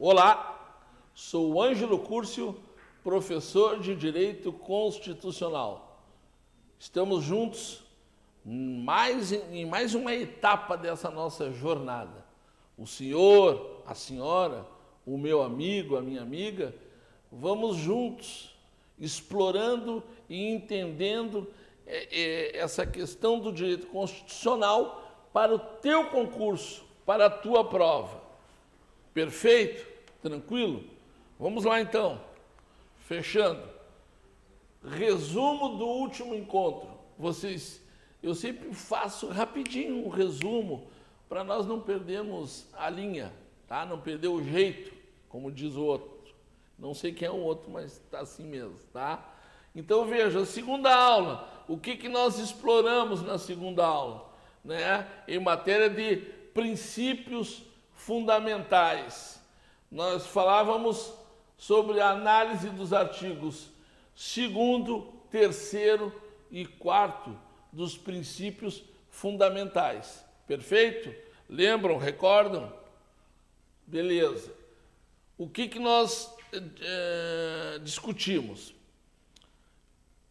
Olá, sou Ângelo Curcio, professor de Direito Constitucional. Estamos juntos mais, em mais uma etapa dessa nossa jornada. O senhor, a senhora, o meu amigo, a minha amiga, vamos juntos explorando e entendendo é, é, essa questão do direito constitucional para o teu concurso, para a tua prova. Perfeito? Tranquilo? Vamos lá então. Fechando. Resumo do último encontro. Vocês, eu sempre faço rapidinho um resumo para nós não perdermos a linha, tá? Não perder o jeito, como diz o outro. Não sei quem é o outro, mas está assim mesmo, tá? Então veja, segunda aula, o que, que nós exploramos na segunda aula? Né? Em matéria de princípios fundamentais. Nós falávamos sobre a análise dos artigos segundo, terceiro e quarto dos princípios fundamentais. Perfeito? Lembram, recordam? Beleza. O que, que nós é, discutimos?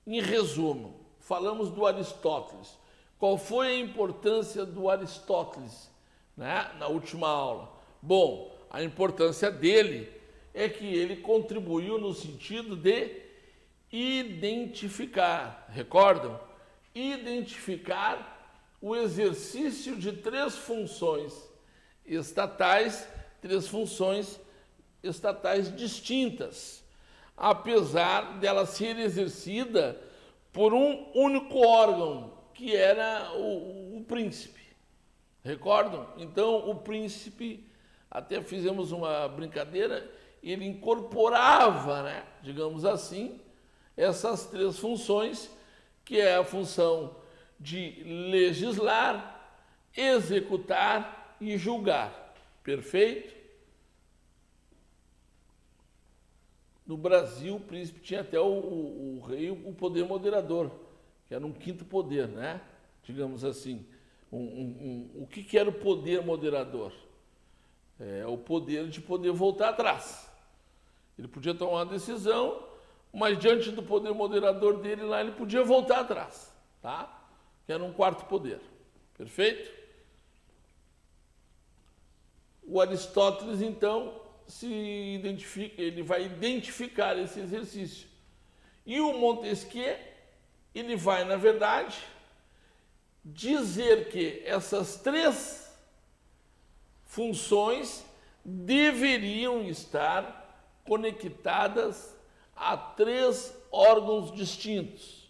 Em resumo, falamos do Aristóteles. Qual foi a importância do Aristóteles né, na última aula? Bom, a importância dele é que ele contribuiu no sentido de identificar, recordam? Identificar o exercício de três funções estatais, três funções estatais distintas, apesar dela ser exercida por um único órgão, que era o, o príncipe. Recordam? Então, o príncipe, até fizemos uma brincadeira, ele incorporava, né, digamos assim, essas três funções, que é a função de legislar, executar e julgar. Perfeito? No Brasil, o príncipe tinha até o, o, o rei o poder moderador, que era um quinto poder, né? Digamos assim. Um, um, um, o que, era o poder moderador? É o poder de poder voltar atrás. Ele podia tomar uma decisão, mas diante do poder moderador dele lá, ele podia voltar atrás, tá? que era um quarto poder. Perfeito? O Aristóteles, então, se identifica, ele vai identificar esse exercício. E o Montesquieu, ele vai, na verdade, dizer que essas três funções deveriam estar conectadas a três órgãos distintos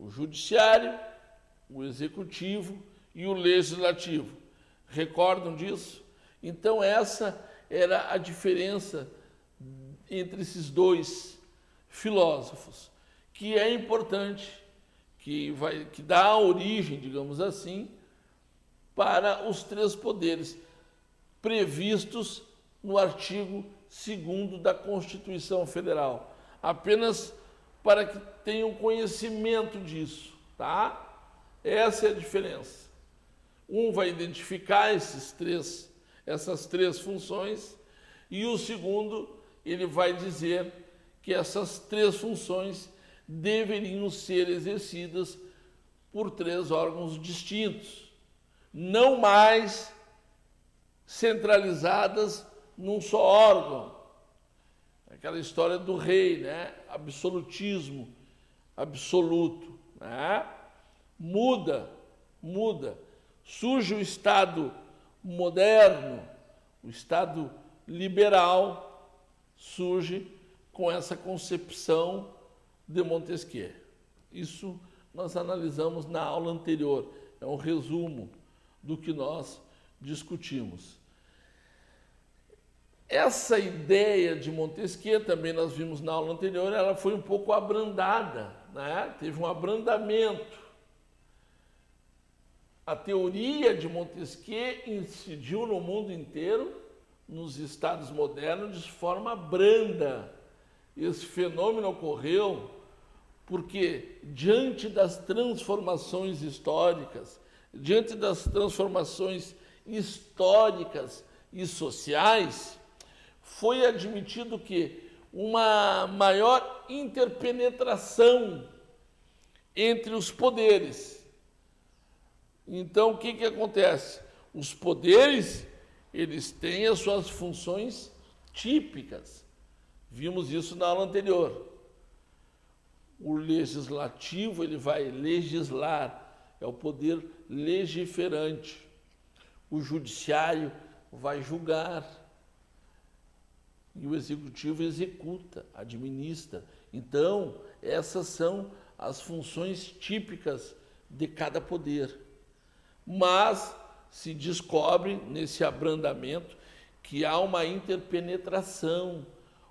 o judiciário, o executivo e o legislativo. Recordam disso? Então, essa era a diferença entre esses dois filósofos, que é importante, que, vai, que dá origem, digamos assim, para os três poderes previstos no artigo 2 da Constituição Federal. Apenas para que tenham conhecimento disso, tá? Essa é a diferença. Um vai identificar esses três, essas três funções e o segundo ele vai dizer que essas três funções deveriam ser exercidas por três órgãos distintos, não mais centralizadas num só órgão, aquela história do rei, né? Absolutismo absoluto, né? Muda, muda. Surge o Estado moderno, o Estado liberal, surge com essa concepção de Montesquieu. Isso nós analisamos na aula anterior, é um resumo do que nós discutimos. Essa ideia de Montesquieu, também nós vimos na aula anterior, ela foi um pouco abrandada, né? teve um abrandamento. A teoria de Montesquieu incidiu no mundo inteiro, nos estados modernos, de forma branda. Esse fenômeno ocorreu porque, diante das transformações históricas, diante das transformações históricas e sociais, foi admitido que uma maior interpenetração entre os poderes. Então, o que, que acontece? Os poderes, eles têm as suas funções típicas. Vimos isso na aula anterior. O legislativo, ele vai legislar, é o poder legiferante. O judiciário vai julgar. E o executivo executa, administra. Então, essas são as funções típicas de cada poder. Mas se descobre nesse abrandamento que há uma interpenetração,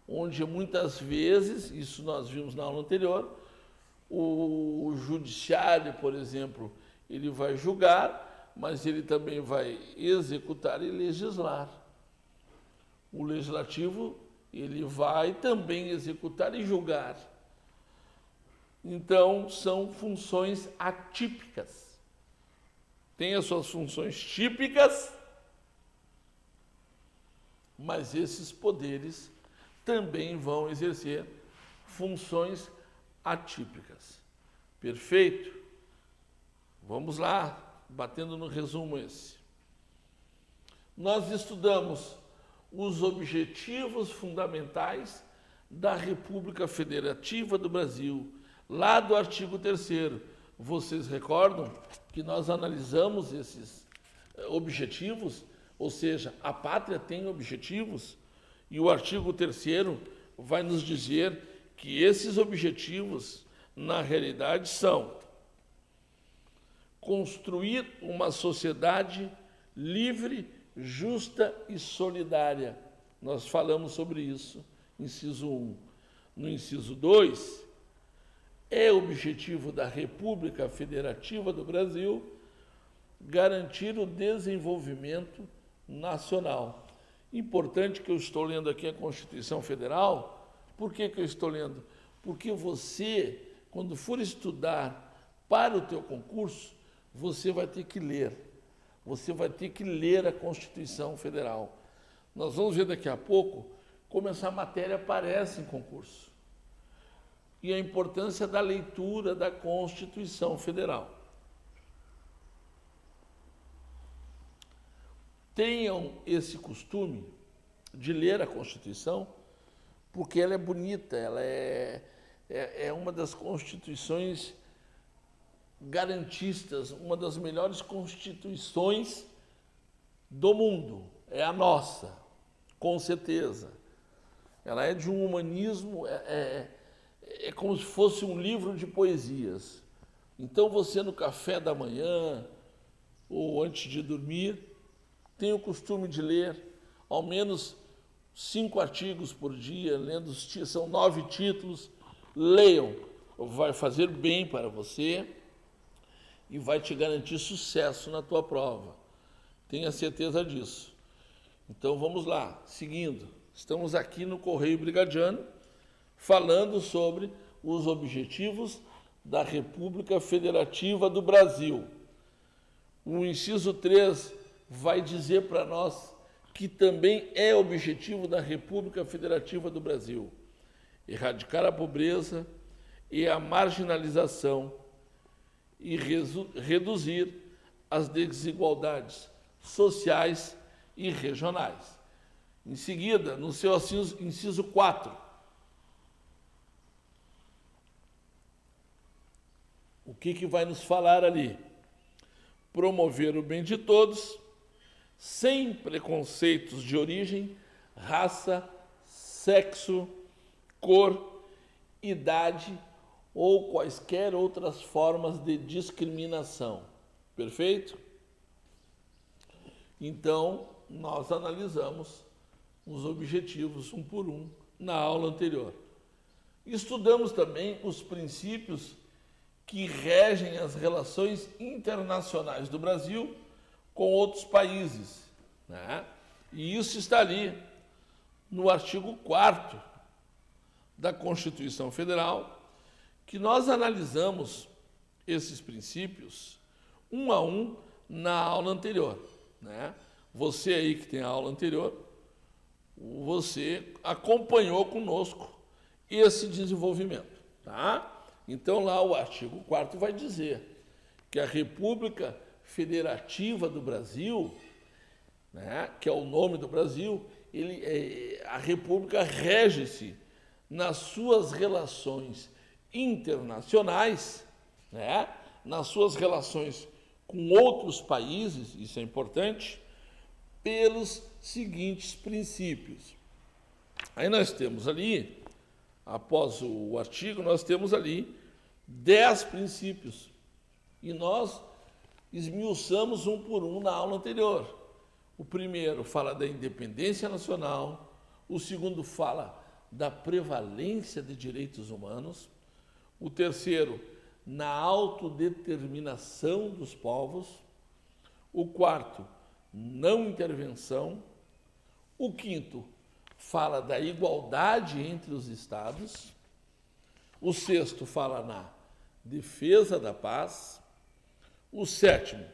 onde muitas vezes, isso nós vimos na aula anterior, o, judiciário, por exemplo, ele vai julgar, mas ele também vai executar e legislar. O legislativo, ele vai também executar e julgar. Então, são funções atípicas. Tem as suas funções típicas, mas esses poderes também vão exercer funções atípicas. Perfeito? Vamos lá, batendo no resumo esse. Nós estudamos os objetivos fundamentais da República Federativa do Brasil, lá do artigo 3 Vocês recordam que nós analisamos esses eh, objetivos, ou seja, a pátria tem objetivos, e o artigo 3 vai nos dizer que esses objetivos, na realidade, são construir uma sociedade livre, justa e solidária. Nós falamos sobre isso, inciso 1. No inciso 2, é objetivo da República Federativa do Brasil garantir o desenvolvimento nacional. Importante que eu estou lendo aqui a Constituição Federal. Por que, que eu estou lendo? Porque você, quando for estudar para o teu concurso, você vai ter que ler. Você vai ter que ler a Constituição Federal. Nós vamos ver daqui a pouco como essa matéria aparece em concurso. E a importância da leitura da Constituição Federal. tenham esse costume de ler a Constituição, porque ela é bonita, ela é, é, é uma das constituições garantistas, uma das melhores constituições do mundo. É a nossa, com certeza. Ela é de um humanismo, é, é, é como se fosse um livro de poesias. Então você no café da manhã ou antes de dormir, tenho o costume de ler ao menos cinco artigos por dia, lendo são nove títulos. Leiam, vai fazer bem para você e vai te garantir sucesso na tua prova. Tenha certeza disso. Então vamos lá, seguindo. Estamos aqui no Correio Brigadiano falando sobre os objetivos da República Federativa do Brasil. O inciso 3 vai dizer para nós que também é objetivo da República Federativa do Brasil erradicar a pobreza e a marginalização e reduzir as desigualdades sociais e regionais. Em seguida, no seu inciso 4, o que, que vai nos falar ali? Promover o bem de todos sem preconceitos de origem, raça, sexo, cor, idade ou quaisquer outras formas de discriminação. Perfeito? Então, nós analisamos os objetivos um por um na aula anterior. Estudamos também os princípios que regem as relações internacionais do Brasil com outros países. Né? E isso está ali no artigo 4 da Constituição Federal, que nós analisamos esses princípios um a um na aula anterior. Né? Você aí que tem a aula anterior, você acompanhou conosco esse desenvolvimento, tá? Então lá o artigo 4 vai dizer que a República Federativa do Brasil, né, que é o nome do Brasil, ele, é, a República rege-se nas suas relações internacionais, né, nas suas relações com outros países, isso é importante, pelos seguintes princípios. Aí nós temos ali, após o artigo, nós temos ali dez princípios. E nós esmiuçamos um por um na aula anterior. O primeiro fala da independência nacional, o segundo fala da prevalência de direitos humanos, o terceiro, na autodeterminação dos povos, o quarto, não intervenção, o quinto, fala da igualdade entre os estados, o sexto fala na defesa da paz, o sétimo,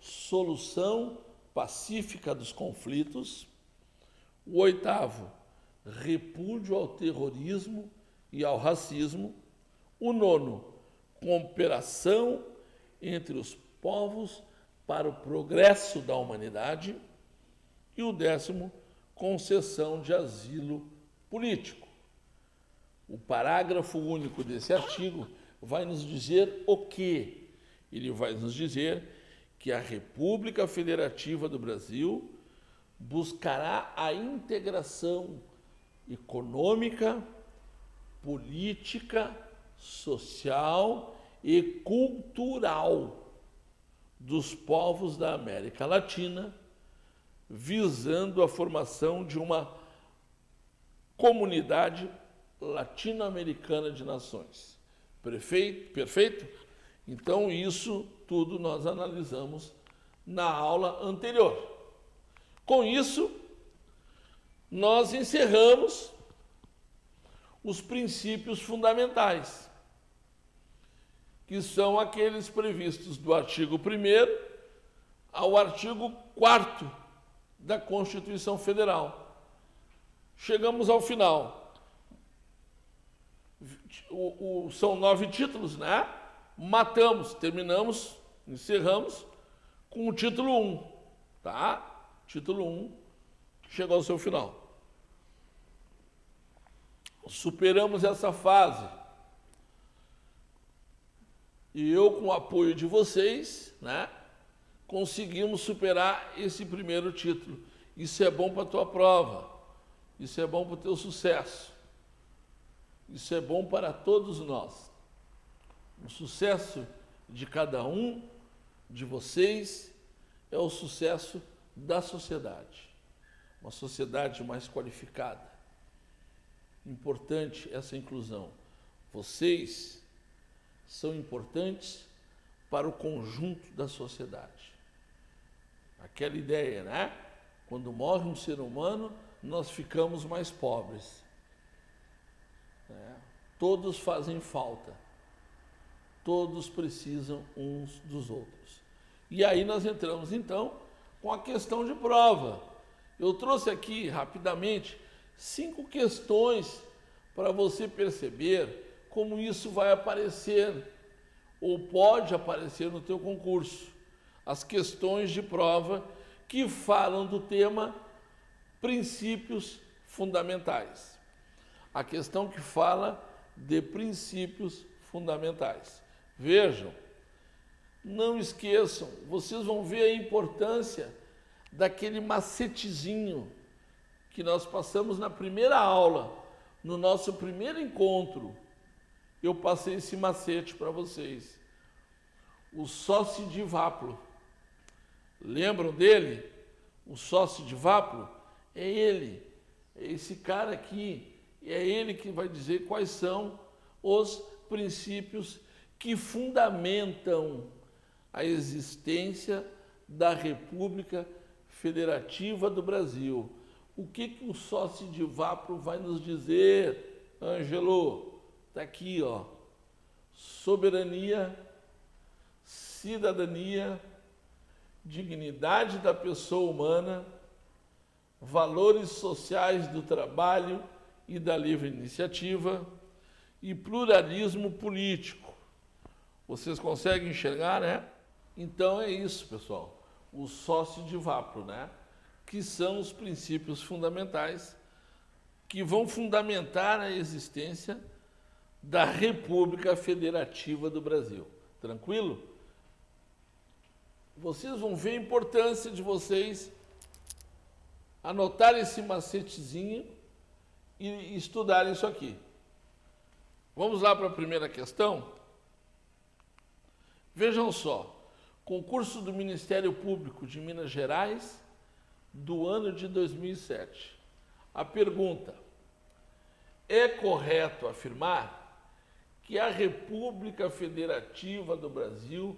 solução pacífica dos conflitos. O oitavo, repúdio ao terrorismo e ao racismo. O nono, cooperação entre os povos para o progresso da humanidade. E o décimo, concessão de asilo político. O parágrafo único desse artigo vai nos dizer o quê? Ele vai nos dizer que a República Federativa do Brasil buscará a integração econômica, política, social e cultural dos povos da América Latina, visando a formação de uma comunidade latino-americana de nações. Perfeito? Perfeito? Então, isso tudo nós analisamos na aula anterior. Com isso, nós encerramos os princípios fundamentais, que são aqueles previstos do artigo 1 ao artigo 4 da Constituição Federal. Chegamos ao final. O, o, são nove títulos, né? Matamos, terminamos, encerramos com o título 1, tá? Título 1 chegou ao seu final. Superamos essa fase. E eu, com o apoio de vocês, né, conseguimos superar esse primeiro título. Isso é bom para a tua prova. Isso é bom para o teu sucesso. Isso é bom para todos nós. O sucesso de cada um de vocês é o sucesso da sociedade. Uma sociedade mais qualificada. Importante essa inclusão. Vocês são importantes para o conjunto da sociedade. Aquela ideia, né? Quando morre um ser humano, nós ficamos mais pobres. É. Todos fazem falta todos precisam uns dos outros. E aí nós entramos então com a questão de prova. Eu trouxe aqui rapidamente cinco questões para você perceber como isso vai aparecer ou pode aparecer no teu concurso. As questões de prova que falam do tema princípios fundamentais. A questão que fala de princípios fundamentais. Vejam, não esqueçam, vocês vão ver a importância daquele macetezinho que nós passamos na primeira aula, no nosso primeiro encontro. Eu passei esse macete para vocês. O sócio de Vápulo. Lembram dele? O sócio de Vápulo é ele, é esse cara aqui, é ele que vai dizer quais são os princípios que fundamentam a existência da República Federativa do Brasil. O que, que o sócio de Vapro vai nos dizer, Ângelo? Está aqui, ó. Soberania, cidadania, dignidade da pessoa humana, valores sociais do trabalho e da livre iniciativa e pluralismo político. Vocês conseguem enxergar, né? Então é isso, pessoal. O sócio de Vapro, né? Que são os princípios fundamentais que vão fundamentar a existência da República Federativa do Brasil. Tranquilo? Vocês vão ver a importância de vocês anotar esse macetezinho e estudar isso aqui. Vamos lá para a primeira questão? Vejam só, concurso do Ministério Público de Minas Gerais do ano de 2007. A pergunta: é correto afirmar que a República Federativa do Brasil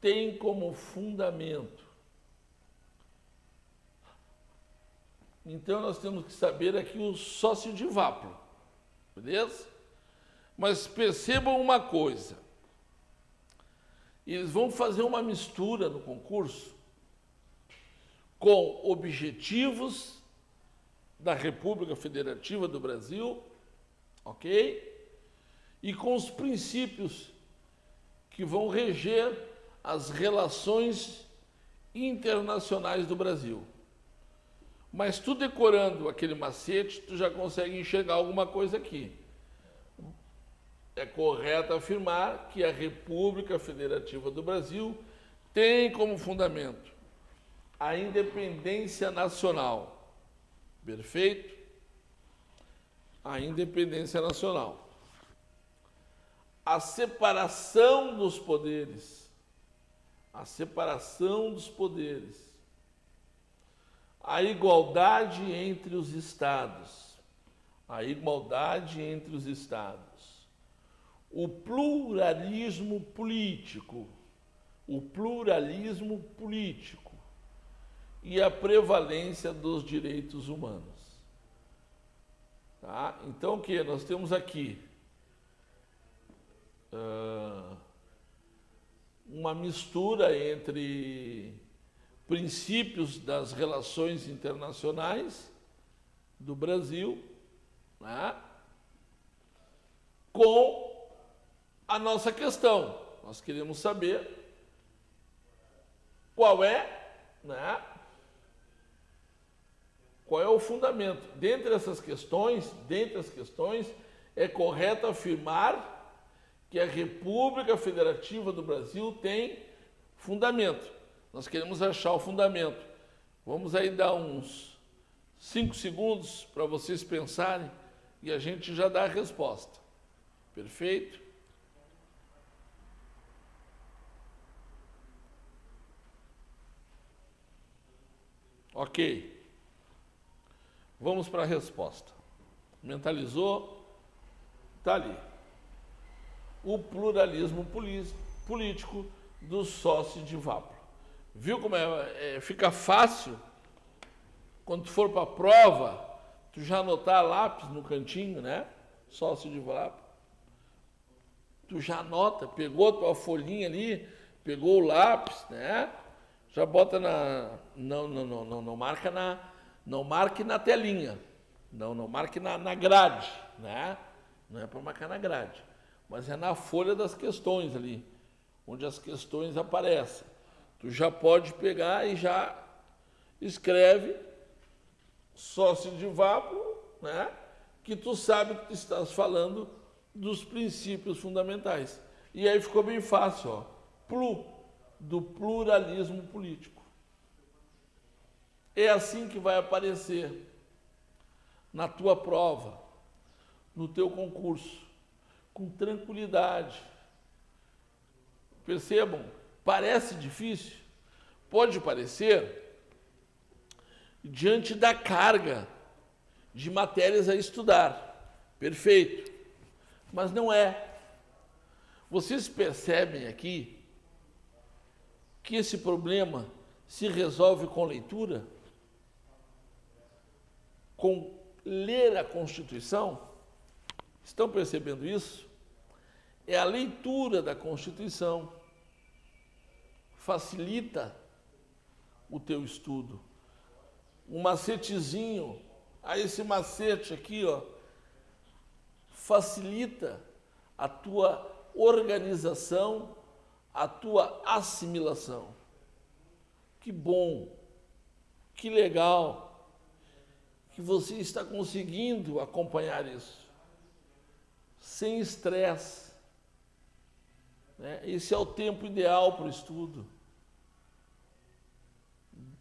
tem como fundamento Então nós temos que saber aqui o sócio de Vapro, beleza? Mas percebam uma coisa: eles vão fazer uma mistura no concurso com objetivos da República Federativa do Brasil, ok? E com os princípios que vão reger as relações internacionais do Brasil. Mas tu decorando aquele macete, tu já consegue enxergar alguma coisa aqui. É correto afirmar que a República Federativa do Brasil tem como fundamento a independência nacional. Perfeito? A independência nacional. A separação dos poderes. A separação dos poderes a igualdade entre os estados, a igualdade entre os estados, o pluralismo político, o pluralismo político e a prevalência dos direitos humanos. Tá? Então, o que nós temos aqui? Uh, uma mistura entre princípios das relações internacionais do Brasil, né? com a nossa questão. Nós queremos saber qual é, né? Qual é o fundamento? Dentre essas questões, dentre as questões, é correto afirmar que a República Federativa do Brasil tem fundamento. Nós queremos achar o fundamento. Vamos aí dar uns cinco segundos para vocês pensarem e a gente já dá a resposta. Perfeito? Ok. Vamos para a resposta. Mentalizou? Está ali. O pluralismo político do sócio de Vapo. Viu como é, é fica fácil quando tu for para a prova, tu já anotar lápis no cantinho, né? Sócio de lápis. Tu já anota, pegou tua folhinha ali, pegou o lápis, né? Já bota na não não não não, não marca na não marque na telinha. Não, não marque na, na grade, né? Não é para marcar na grade, mas é na folha das questões ali, onde as questões aparecem. Tu já pode pegar e já escreve sócio de vapo, né? Que tu sabe que tu estás falando dos princípios fundamentais. E aí ficou bem fácil, ó. Plu, do pluralismo político. É assim que vai aparecer na tua prova, no teu concurso, com tranquilidade. Percebam, Parece difícil? Pode parecer, diante da carga de matérias a estudar. Perfeito. Mas não é. Vocês percebem aqui que esse problema se resolve com leitura? Com ler a Constituição? Estão percebendo isso? É a leitura da Constituição facilita o teu estudo. um macetezinho. Aí esse macete aqui, ó, facilita a tua organização, a tua assimilação. Que bom, que legal que você está conseguindo acompanhar isso, sem estresse. Né? Esse é o tempo ideal para o estudo.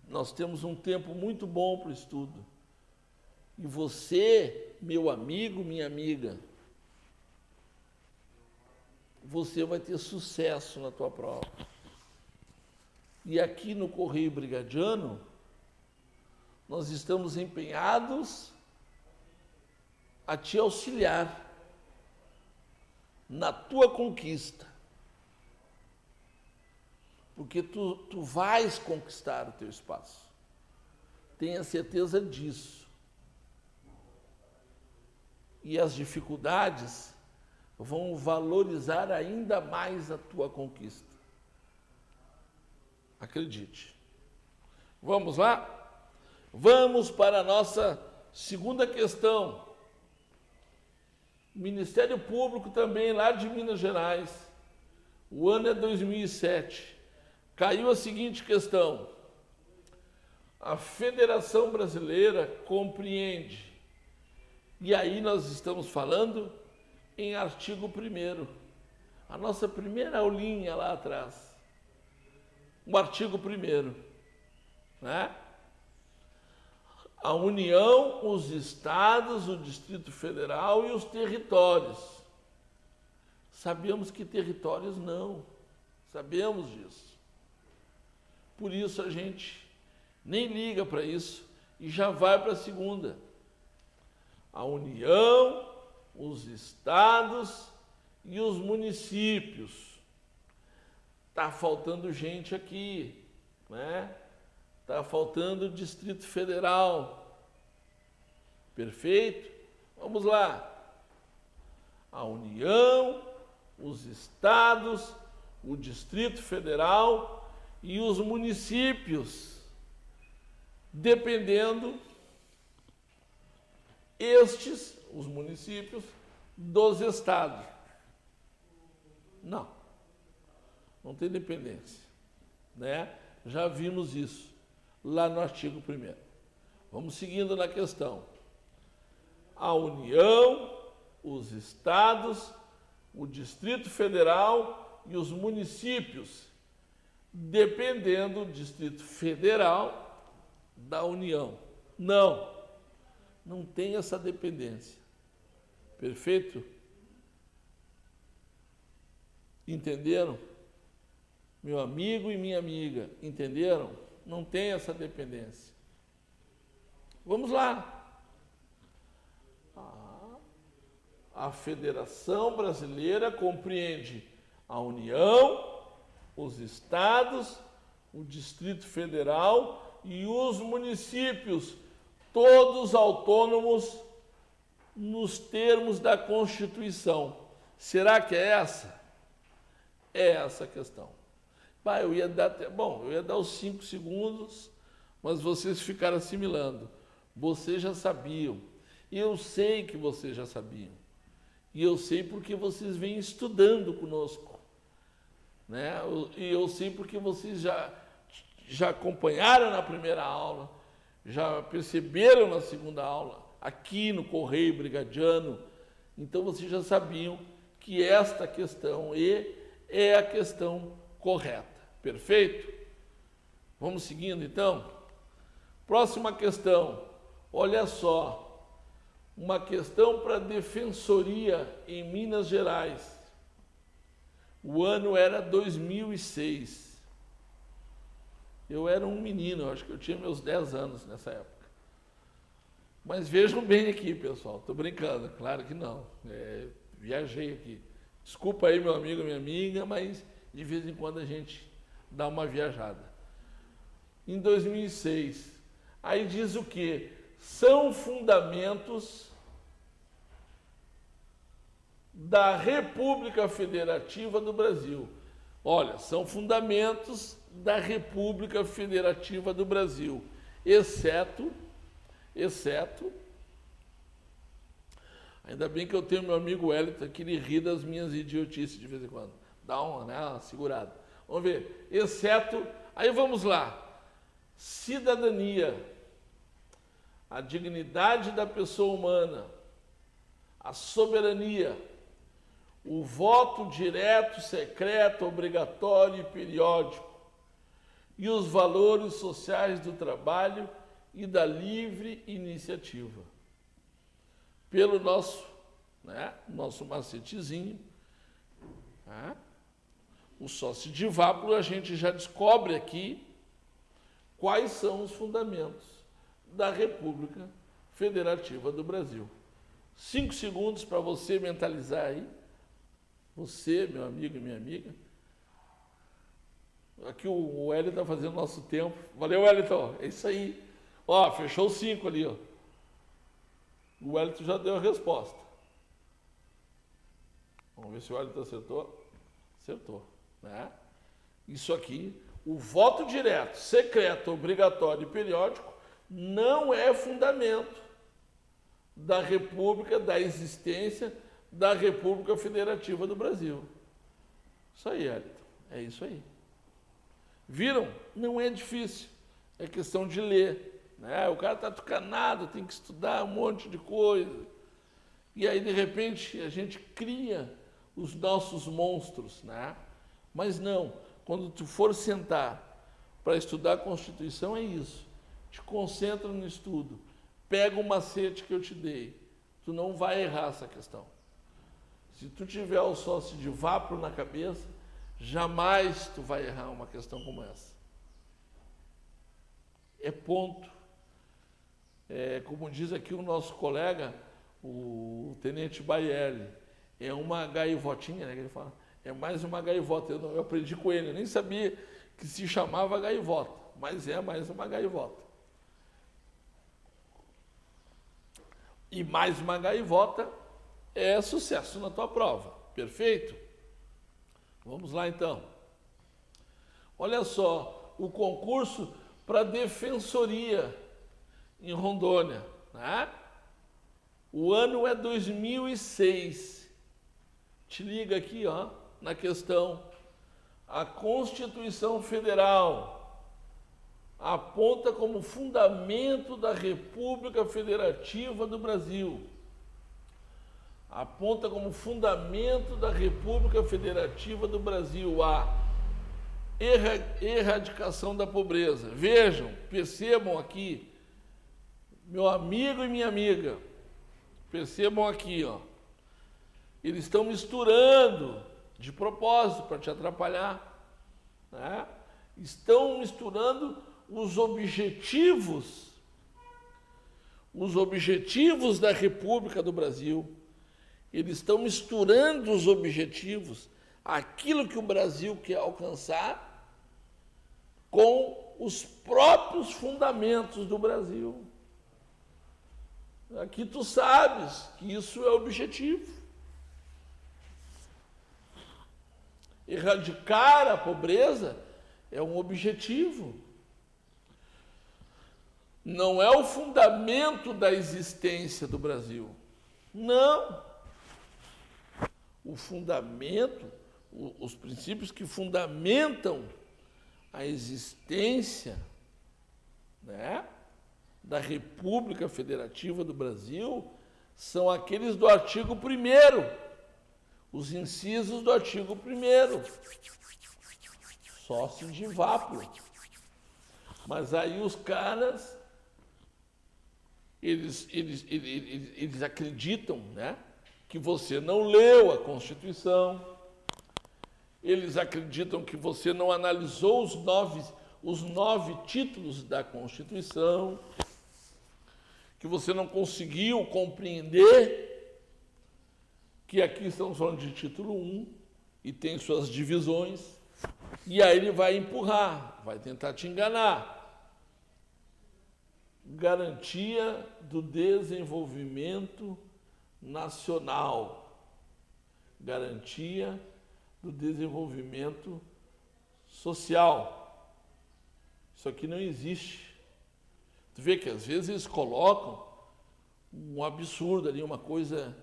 Nós temos um tempo muito bom para o estudo. E você, meu amigo, minha amiga, você vai ter sucesso na tua prova. E aqui no Correio Brigadiano, nós estamos empenhados a te auxiliar na tua conquista. Porque tu, tu vais conquistar o teu espaço. Tenha certeza disso. E as dificuldades vão valorizar ainda mais a tua conquista. Acredite. Vamos lá? Vamos para a nossa segunda questão. Ministério Público também lá de Minas Gerais. O ano é 2007. Caiu a seguinte questão: a Federação Brasileira compreende, e aí nós estamos falando em artigo 1. A nossa primeira aulinha lá atrás. O artigo 1. Né? A União, os estados, o Distrito Federal e os territórios. Sabemos que territórios não. Sabemos disso. Por isso a gente nem liga para isso e já vai para a segunda. A União, os estados e os municípios. Está faltando gente aqui, né? Está faltando o Distrito Federal. Perfeito? Vamos lá. A União, os estados, o Distrito Federal e os municípios, dependendo estes os municípios dos estados. Não. Não tem dependência. Né? Já vimos isso lá no artigo 1. Vamos seguindo na questão. A União, os estados, o Distrito Federal e os municípios, dependendo do Distrito Federal da União. Não, não tem essa dependência. Perfeito? Entenderam? Meu amigo e minha amiga, entenderam? Não tem essa dependência. Vamos lá. A Federação Brasileira compreende a União, os estados, o Distrito Federal e os municípios, todos autônomos nos termos da Constituição. Será que é essa? É essa a questão. Bah, eu ia dar até, bom, eu ia dar os cinco segundos, mas vocês ficaram assimilando. Vocês já sabiam. E eu sei que vocês já sabiam. E eu sei porque vocês vêm estudando conosco. Né? E eu sei porque vocês já, já acompanharam na primeira aula, já perceberam na segunda aula aqui no Correio Brigadiano. Então vocês já sabiam que esta questão E é a questão correta. Perfeito? Vamos seguindo então? Próxima questão. Olha só. Uma questão para a defensoria em Minas Gerais. O ano era 2006. Eu era um menino, acho que eu tinha meus 10 anos nessa época. Mas vejam bem aqui, pessoal. Estou brincando, claro que não. É, viajei aqui. Desculpa aí, meu amigo, minha amiga, mas de vez em quando a gente dá uma viajada. Em 2006, aí diz o que? São fundamentos da República Federativa do Brasil. Olha, são fundamentos da República Federativa do Brasil. exceto, exceto, ainda bem que eu tenho meu amigo Wellington que ele ri das minhas idiotices de vez em quando. Dá uma, né, uma segurada. Vamos ver, exceto, aí vamos lá. Cidadania, a dignidade da pessoa humana, a soberania, o voto direto, secreto, obrigatório e periódico, e os valores sociais do trabalho e da livre iniciativa. Pelo nosso, né, nosso macetezinho, né, o sócio de Vápulo, a gente já descobre aqui quais são os fundamentos da República Federativa do Brasil. Cinco segundos para você mentalizar aí. Você, meu amigo e minha amiga. Aqui o Wellington está fazendo nosso tempo. Valeu, Wellington. É isso aí. Ó, fechou cinco ali, ó. O Wellington já deu a resposta. Vamos ver se o Wellington acertou. Acertou. Né? Isso aqui, o voto direto, secreto, obrigatório e periódico não é fundamento da República, da existência da República Federativa do Brasil. Isso aí, Elton. É isso aí. Viram? Não é difícil. É questão de ler. Né? O cara está tucanado, tem que estudar um monte de coisa. E aí, de repente, a gente cria os nossos monstros. Né? Mas não, quando tu for sentar para estudar a Constituição, é isso. Te concentra no estudo. Pega o macete que eu te dei. Tu não vai errar essa questão. Se tu tiver o sócio de vapor na cabeça, jamais tu vai errar uma questão como essa. É ponto. É, como diz aqui o nosso colega, o Tenente Baelli, é uma gaivotinha, né, que ele fala. É mais uma gaivota. Eu, não, eu aprendi com ele, eu nem sabia que se chamava gaivota, mas é mais uma gaivota. E mais uma gaivota é sucesso na tua prova. Perfeito? Vamos lá então. Olha só, o concurso para defensoria em Rondônia, né? O ano é 2006. Te liga aqui, ó, na questão. A Constituição Federal aponta como fundamento da República Federativa do Brasil aponta como fundamento da República Federativa do Brasil a erradicação da pobreza. Vejam, percebam aqui, meu amigo e minha amiga, percebam aqui, ó, eles estão misturando de propósito para te atrapalhar, né? estão misturando os objetivos, os objetivos da República do Brasil eles estão misturando os objetivos, aquilo que o Brasil quer alcançar, com os próprios fundamentos do Brasil. Aqui tu sabes que isso é objetivo. Erradicar a pobreza é um objetivo. Não é o fundamento da existência do Brasil. Não o fundamento, o, os princípios que fundamentam a existência né, da República Federativa do Brasil são aqueles do artigo 1 os incisos do artigo 1 sócio de vápor. Mas aí os caras, eles, eles, eles, eles acreditam, né? Que você não leu a Constituição, eles acreditam que você não analisou os nove, os nove títulos da Constituição, que você não conseguiu compreender que aqui estamos falando de título 1 e tem suas divisões, e aí ele vai empurrar, vai tentar te enganar. Garantia do desenvolvimento nacional, garantia do desenvolvimento social. Isso aqui não existe. Tu vê que às vezes eles colocam um absurdo ali, uma coisa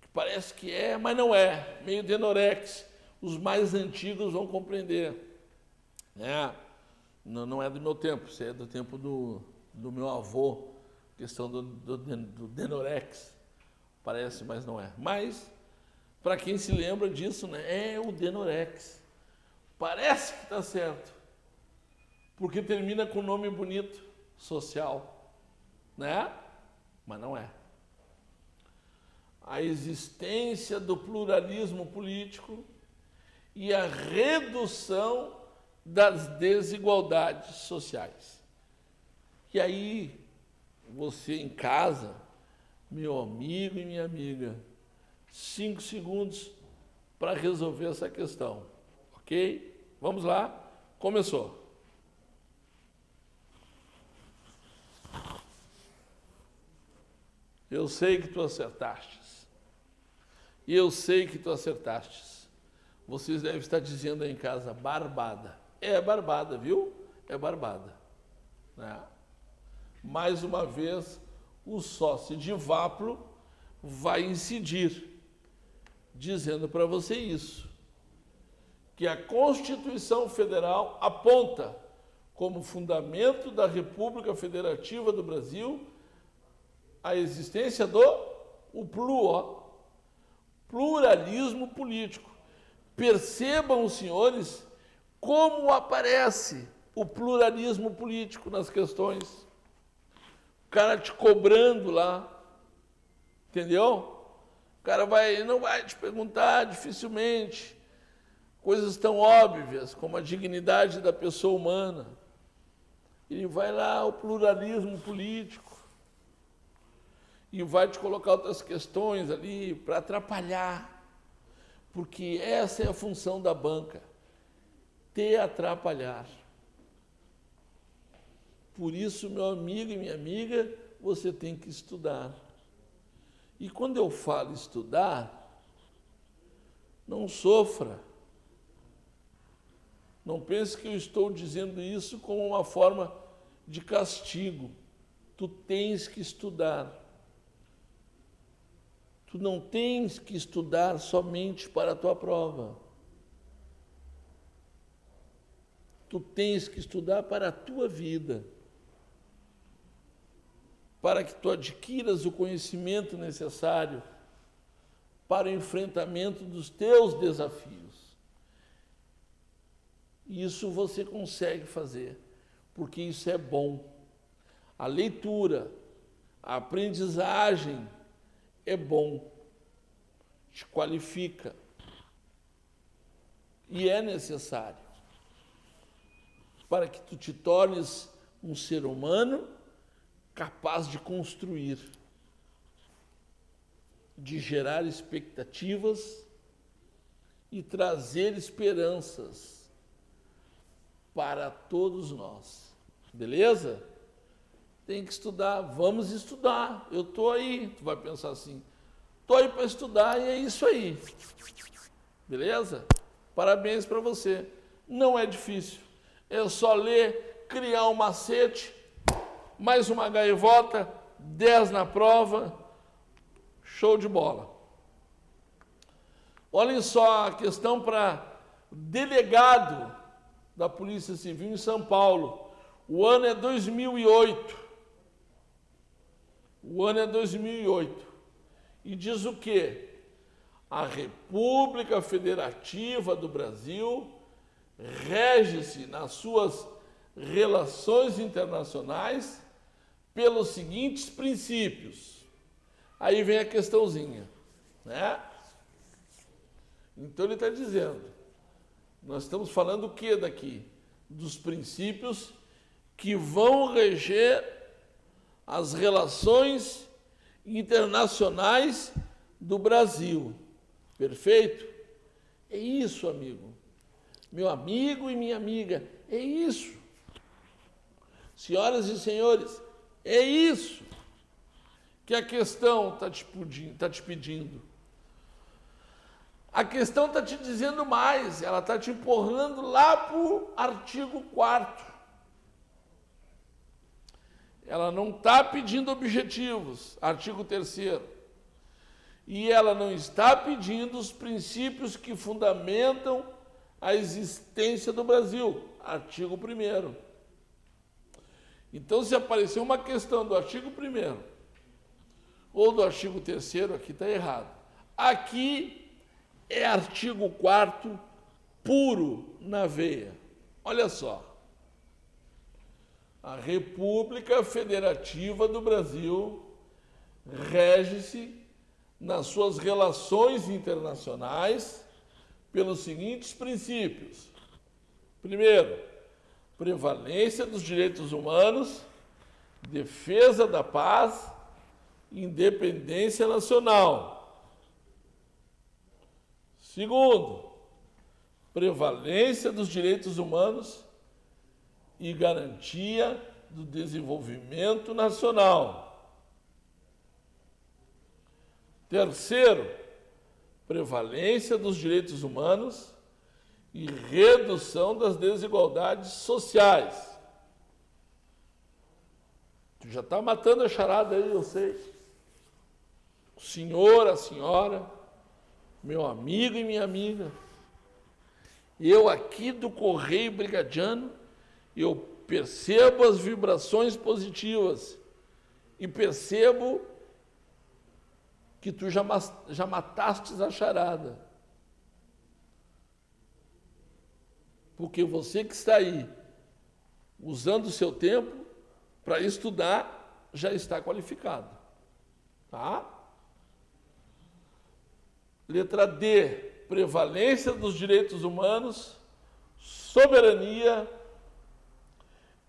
que parece que é, mas não é, meio denorex. Os mais antigos vão compreender. É, não, não é do meu tempo, isso é do tempo do, do meu avô, questão do, do, do denorex. Parece, mas não é. Mas, para quem se lembra disso, né, é o denorex. Parece que está certo, porque termina com nome bonito, social, né? Mas não é. A existência do pluralismo político e a redução das desigualdades sociais. E aí, você em casa, meu amigo e minha amiga, cinco segundos para resolver essa questão. Ok? Vamos lá? Começou. Eu sei que tu acertastes. E eu sei que tu acertastes. Vocês devem estar dizendo aí em casa, barbada. É barbada, viu? É barbada. Né? Mais uma vez, o sócio de Vaplo vai incidir, dizendo para você isso, que a Constituição Federal aponta como fundamento da República Federativa do Brasil a existência do o pluro, pluralismo político. Percebam senhores como aparece o pluralismo político nas questões. Cara te cobrando lá, entendeu? O cara vai, não vai te perguntar dificilmente coisas tão óbvias como a dignidade da pessoa humana. Ele vai lá, o pluralismo político e vai te colocar outras questões ali para atrapalhar, porque essa é a função da banca, te atrapalhar. Por isso, meu amigo e minha amiga, você tem que estudar. E quando eu falo estudar, não sofra. Não pense que eu estou dizendo isso como uma forma de castigo. Tu tens que estudar. Tu não tens que estudar somente para a tua prova. Tu tens que estudar para a tua vida. Para que tu adquiras o conhecimento necessário para o enfrentamento dos teus desafios. Isso você consegue fazer, porque isso é bom. A leitura, a aprendizagem, é bom, te qualifica e é necessário para que tu te tornes um ser humano capaz de construir, de gerar expectativas e trazer esperanças para todos nós. Beleza? tem que estudar, vamos estudar. Eu estou aí, tu vai pensar assim, estou aí para estudar e é isso aí. Beleza? Parabéns para você. Não é difícil. É só ler, criar um macete, mais uma gaivota, 10 na prova, show de bola. Olhem só a questão para delegado da Polícia Civil em São Paulo. O ano é 2008. O ano é 2008. E diz o quê? A República Federativa do Brasil rege-se nas suas relações internacionais pelos seguintes princípios. Aí vem a questãozinha, né? Então ele está dizendo, nós estamos falando o que daqui? Dos princípios que vão reger as relações internacionais do Brasil. Perfeito? É isso, amigo. Meu amigo e minha amiga, é isso. Senhoras e senhores, é isso que a questão está te, tá te pedindo. A questão está te dizendo mais, ela está te empurrando lá para o artigo 4 ela não está pedindo objetivos, artigo 3 e ela não está pedindo os princípios que fundamentam a existência do Brasil, artigo 1 Então, se aparecer uma questão do artigo 1 ou do artigo 3 aqui está errado. Aqui é artigo 4 puro na veia. Olha só. A República Federativa do Brasil rege-se nas suas relações internacionais pelos seguintes princípios. Primeiro, prevalência dos direitos humanos, defesa da paz, independência nacional. Segundo, prevalência dos direitos humanos e garantia do desenvolvimento nacional. Terceiro, prevalência dos direitos humanos e redução das desigualdades sociais. Tu já está matando a charada aí, eu sei. O senhor, a senhora, meu amigo e minha amiga, eu aqui do Correio Brigadiano, eu percebo as vibrações positivas e percebo que tu já, já matastes a charada. Porque você que está aí usando o seu tempo para estudar já está qualificado. Tá? Letra D, prevalência dos direitos humanos, soberania,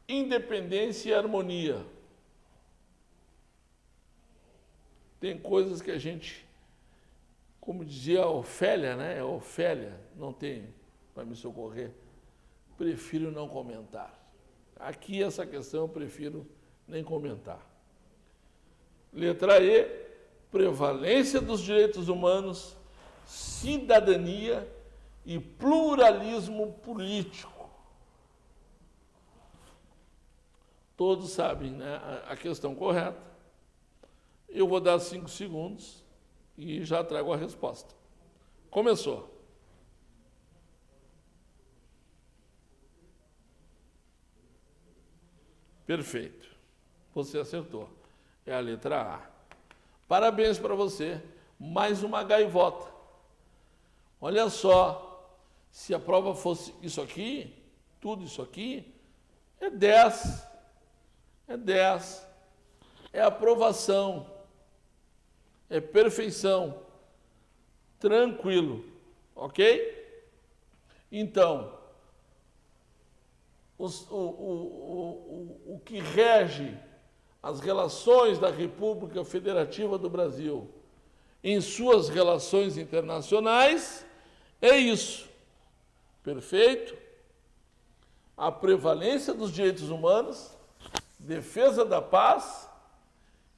independência e harmonia. Tem coisas que a gente, como dizia a Ofélia, né? É Ofélia, não tem para me socorrer. Prefiro não comentar. Aqui essa questão eu prefiro nem comentar. Letra E, prevalência dos direitos humanos, cidadania e pluralismo político. Todos sabem né, a questão correta. Eu vou dar cinco segundos e já trago a resposta. Começou. Perfeito. Você acertou. É a letra A. Parabéns para você. Mais uma gaivota. Olha só. Se a prova fosse isso aqui, tudo isso aqui, é 10. É 10. É aprovação é perfeição, tranquilo, ok? Então, os, o, o, o, o que rege as relações da República Federativa do Brasil em suas relações internacionais é isso. Perfeito? A prevalência dos direitos humanos, defesa da paz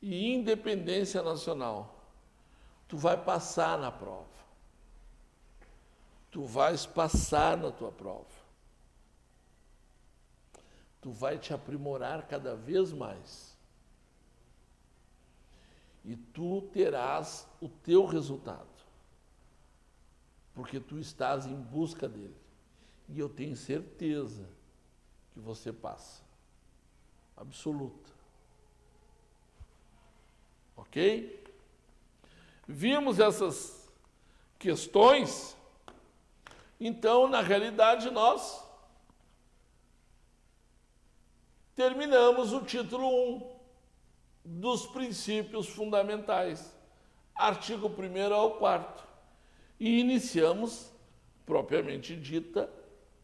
e independência nacional tu vai passar na prova. Tu vais passar na tua prova. Tu vai te aprimorar cada vez mais. E tu terás o teu resultado. Porque tu estás em busca dele. E eu tenho certeza que você passa. Absoluta. Ok? vimos essas questões, então, na realidade, nós terminamos o título 1 dos princípios fundamentais, artigo 1 ao 4, e iniciamos, propriamente dita,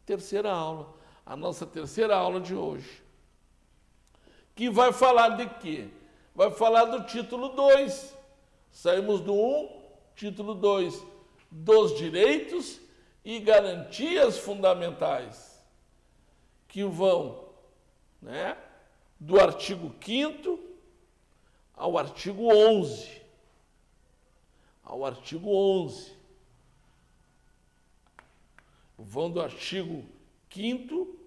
terceira aula, a nossa terceira aula de hoje, que vai falar de quê? Vai falar do título 2 Saímos do 1, título 2, dos direitos e garantias fundamentais, que vão né, do artigo 5 ao artigo 11. Ao artigo 11. Vão do artigo 5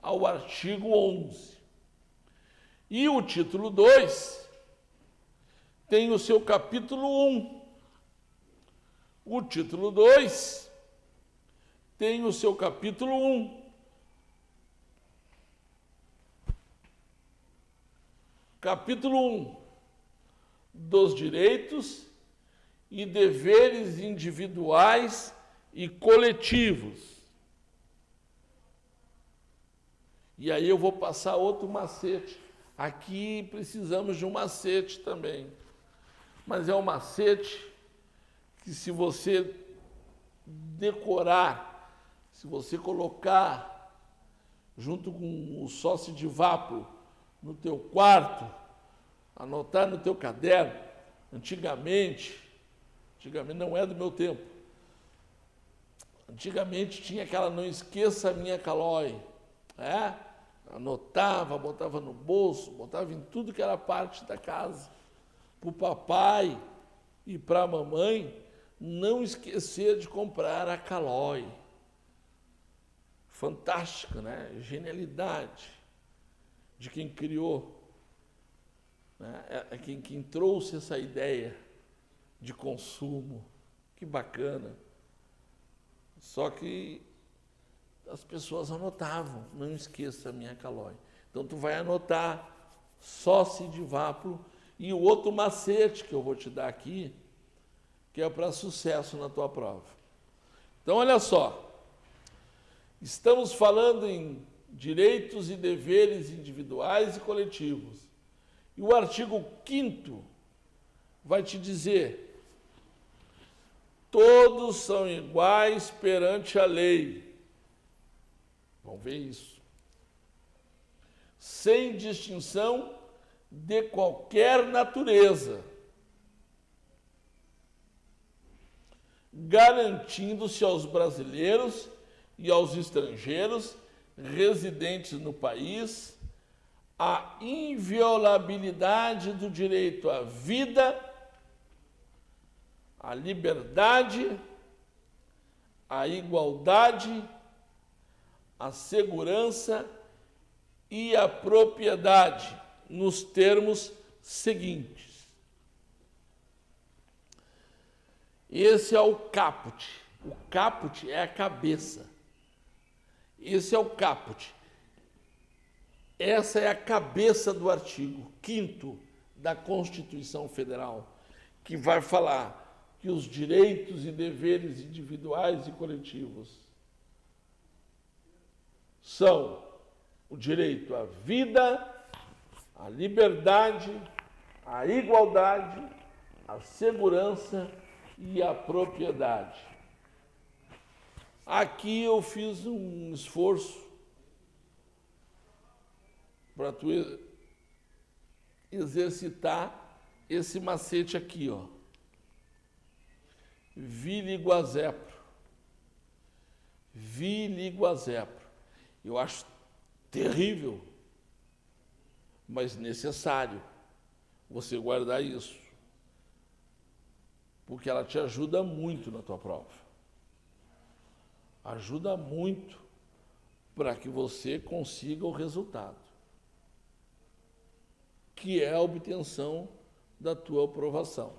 ao artigo 11. E o título 2 tem o seu capítulo 1. Um. O título 2 tem o seu capítulo 1. Um. Capítulo 1 um, dos direitos e deveres individuais e coletivos. E aí eu vou passar outro macete. Aqui precisamos de um macete também. Mas é um macete que se você decorar, se você colocar junto com o sócio de vapo no teu quarto, anotar no teu caderno, antigamente, antigamente não é do meu tempo, antigamente tinha aquela não esqueça a minha calói, é? anotava, botava no bolso, botava em tudo que era parte da casa, para o papai e para a mamãe não esquecer de comprar a calói. Fantástico, né? Genialidade de quem criou, né? é, é quem, quem trouxe essa ideia de consumo. Que bacana. Só que as pessoas anotavam, não esqueça a minha calói. Então tu vai anotar sócio de vápulo e o outro macete que eu vou te dar aqui, que é para sucesso na tua prova. Então olha só. Estamos falando em direitos e deveres individuais e coletivos. E o artigo 5 vai te dizer: todos são iguais perante a lei Vamos ver isso. Sem distinção de qualquer natureza, garantindo-se aos brasileiros e aos estrangeiros residentes no país a inviolabilidade do direito à vida, à liberdade, à igualdade a segurança e a propriedade nos termos seguintes. Esse é o caput. O caput é a cabeça. Esse é o caput. Essa é a cabeça do artigo 5 da Constituição Federal, que vai falar que os direitos e deveres individuais e coletivos são o direito à vida, à liberdade, à igualdade, à segurança e à propriedade. Aqui eu fiz um esforço para tu exercitar esse macete aqui, ó. Viliguazepro. Viliguazepro. Eu acho terrível, mas necessário você guardar isso. Porque ela te ajuda muito na tua prova. Ajuda muito para que você consiga o resultado, que é a obtenção da tua aprovação.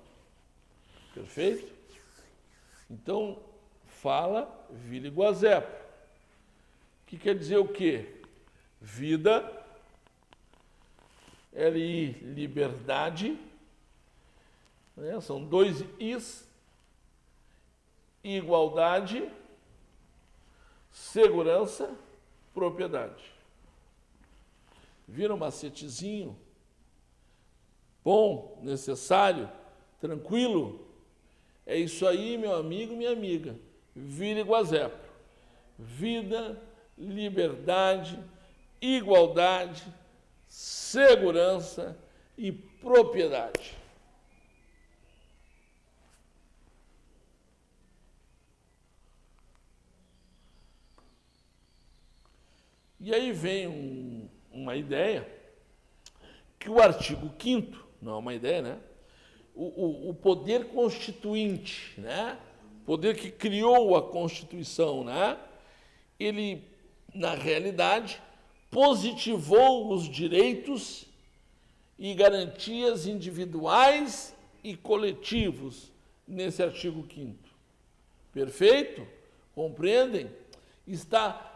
Perfeito? Então, fala Vila Guazepa que quer dizer o quê? Vida, L-I, liberdade, né? são dois Is, igualdade, segurança, propriedade. Vira um macetezinho bom, necessário, tranquilo? É isso aí, meu amigo, minha amiga. Vira iguazepro. Vida, liberdade, igualdade, segurança e propriedade. E aí vem um, uma ideia que o artigo 5 não é uma ideia, né? O, o, o, poder constituinte, né? O poder que criou a Constituição, né? Ele na realidade, positivou os direitos e garantias individuais e coletivos nesse artigo 5 Perfeito? Compreendem? Está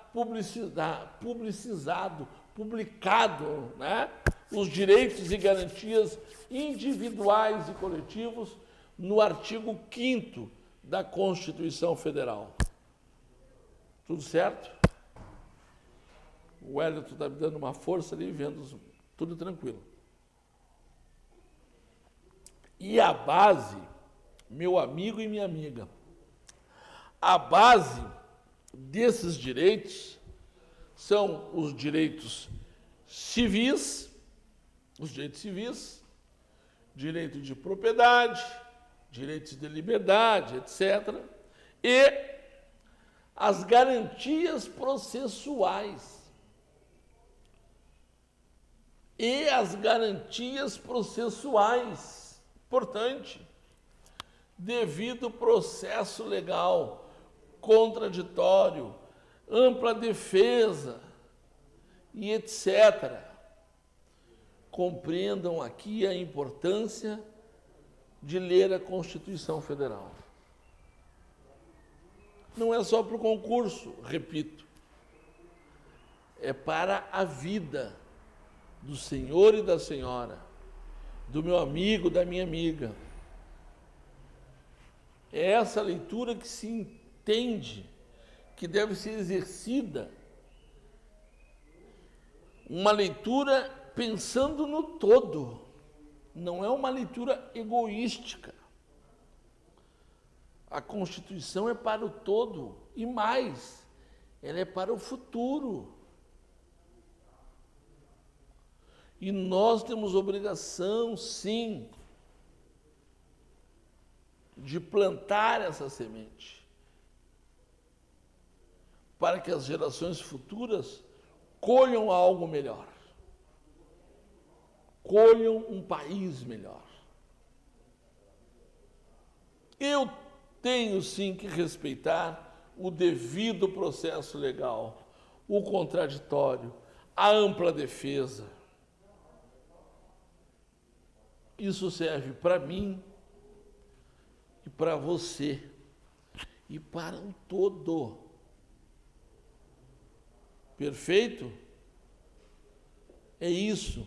publicizado, publicado, né? os direitos e garantias individuais e coletivos no artigo 5 da Constituição Federal. Tudo certo? O Wellington está me dando uma força ali, vendo tudo tranquilo. E a base, meu amigo e minha amiga, a base desses direitos são os direitos civis, os direitos civis, direito de propriedade, direitos de liberdade, etc. E as garantias processuais. E as garantias processuais. Importante. Devido processo legal, contraditório, ampla defesa e etc. Compreendam aqui a importância de ler a Constituição Federal. Não é só para o concurso, repito. É para a vida do senhor e da senhora, do meu amigo, da minha amiga. É essa leitura que se entende que deve ser exercida. Uma leitura pensando no todo, não é uma leitura egoística. A Constituição é para o todo e mais, ela é para o futuro. E nós temos obrigação, sim, de plantar essa semente para que as gerações futuras colham algo melhor, colham um país melhor. Eu tenho sim que respeitar o devido processo legal, o contraditório, a ampla defesa. Isso serve para mim e para você e para o todo. Perfeito? É isso.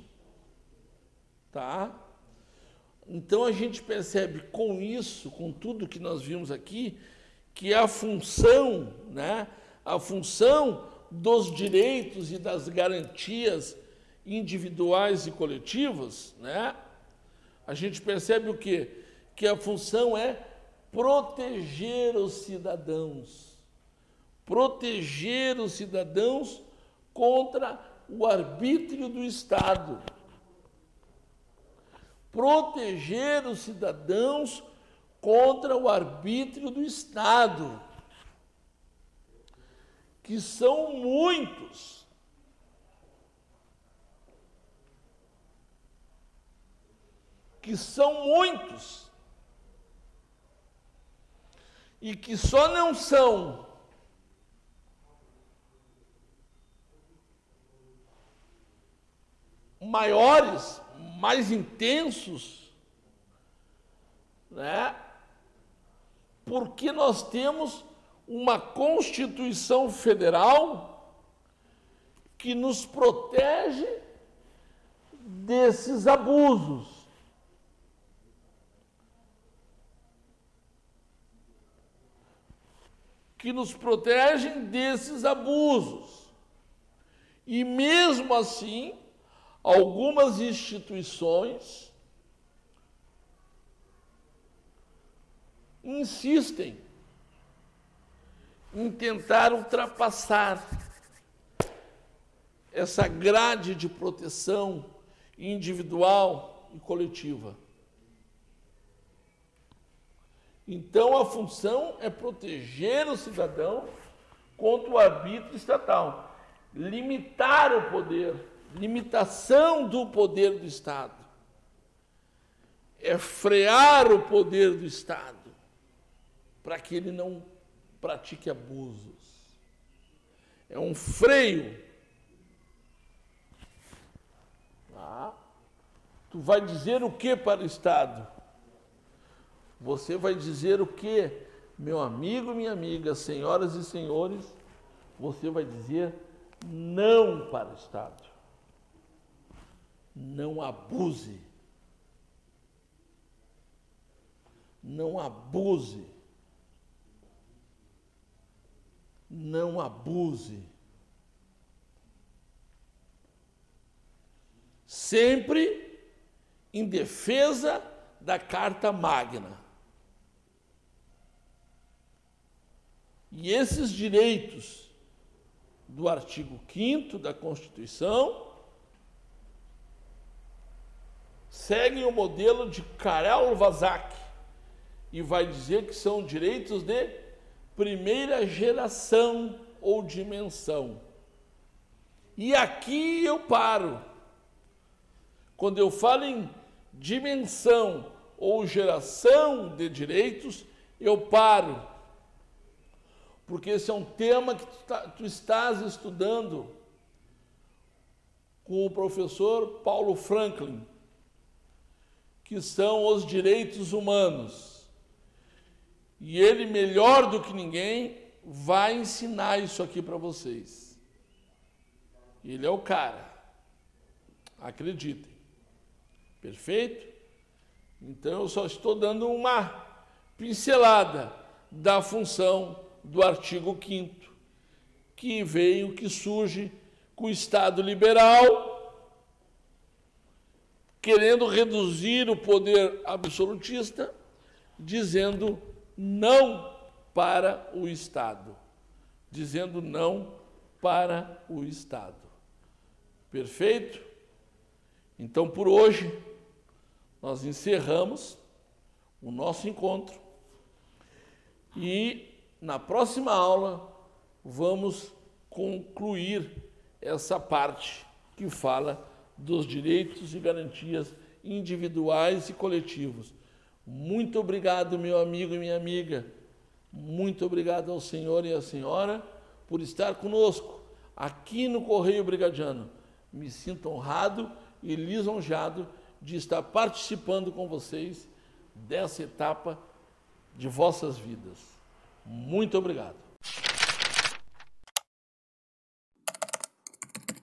Tá? Então a gente percebe com isso, com tudo que nós vimos aqui, que a função, né, a função dos direitos e das garantias individuais e coletivas, né, a gente percebe o quê? Que a função é proteger os cidadãos. Proteger os cidadãos contra o arbítrio do Estado proteger os cidadãos contra o arbítrio do Estado, que são muitos. Que são muitos. E que só não são maiores mais intensos, né? Porque nós temos uma Constituição Federal que nos protege desses abusos. Que nos protegem desses abusos. E mesmo assim, algumas instituições insistem em tentar ultrapassar essa grade de proteção individual e coletiva. Então a função é proteger o cidadão contra o arbítrio estatal, limitar o poder limitação do poder do Estado. É frear o poder do Estado para que ele não pratique abusos. É um freio. Tá? Tu vai dizer o que para o Estado? Você vai dizer o que, meu amigo, minha amiga, senhoras e senhores? Você vai dizer não para o Estado. Não abuse. Não abuse. Não abuse. Sempre em defesa da Carta Magna. E esses direitos do artigo 5 da Constituição seguem o modelo de Karel Vazak e vai dizer que são direitos de primeira geração ou dimensão. E aqui eu paro. Quando eu falo em dimensão ou geração de direitos, eu paro. Porque esse é um tema que tu, tá, tu estás estudando com o professor Paulo Franklin, que são os direitos humanos. E ele, melhor do que ninguém, vai ensinar isso aqui para vocês. Ele é o cara. Acreditem. Perfeito? Então eu só estou dando uma pincelada da função do artigo 5 que veio, que surge com o Estado liberal, querendo reduzir o poder absolutista, dizendo não para o Estado. Dizendo não para o Estado. Perfeito? Então, por hoje, nós encerramos o nosso encontro e na próxima aula vamos concluir essa parte que fala dos direitos e garantias individuais e coletivos. Muito obrigado, meu amigo e minha amiga. Muito obrigado ao senhor e à senhora por estar conosco aqui no Correio Brigadiano. Me sinto honrado e lisonjeado de estar participando com vocês dessa etapa de vossas vidas. Muito obrigado.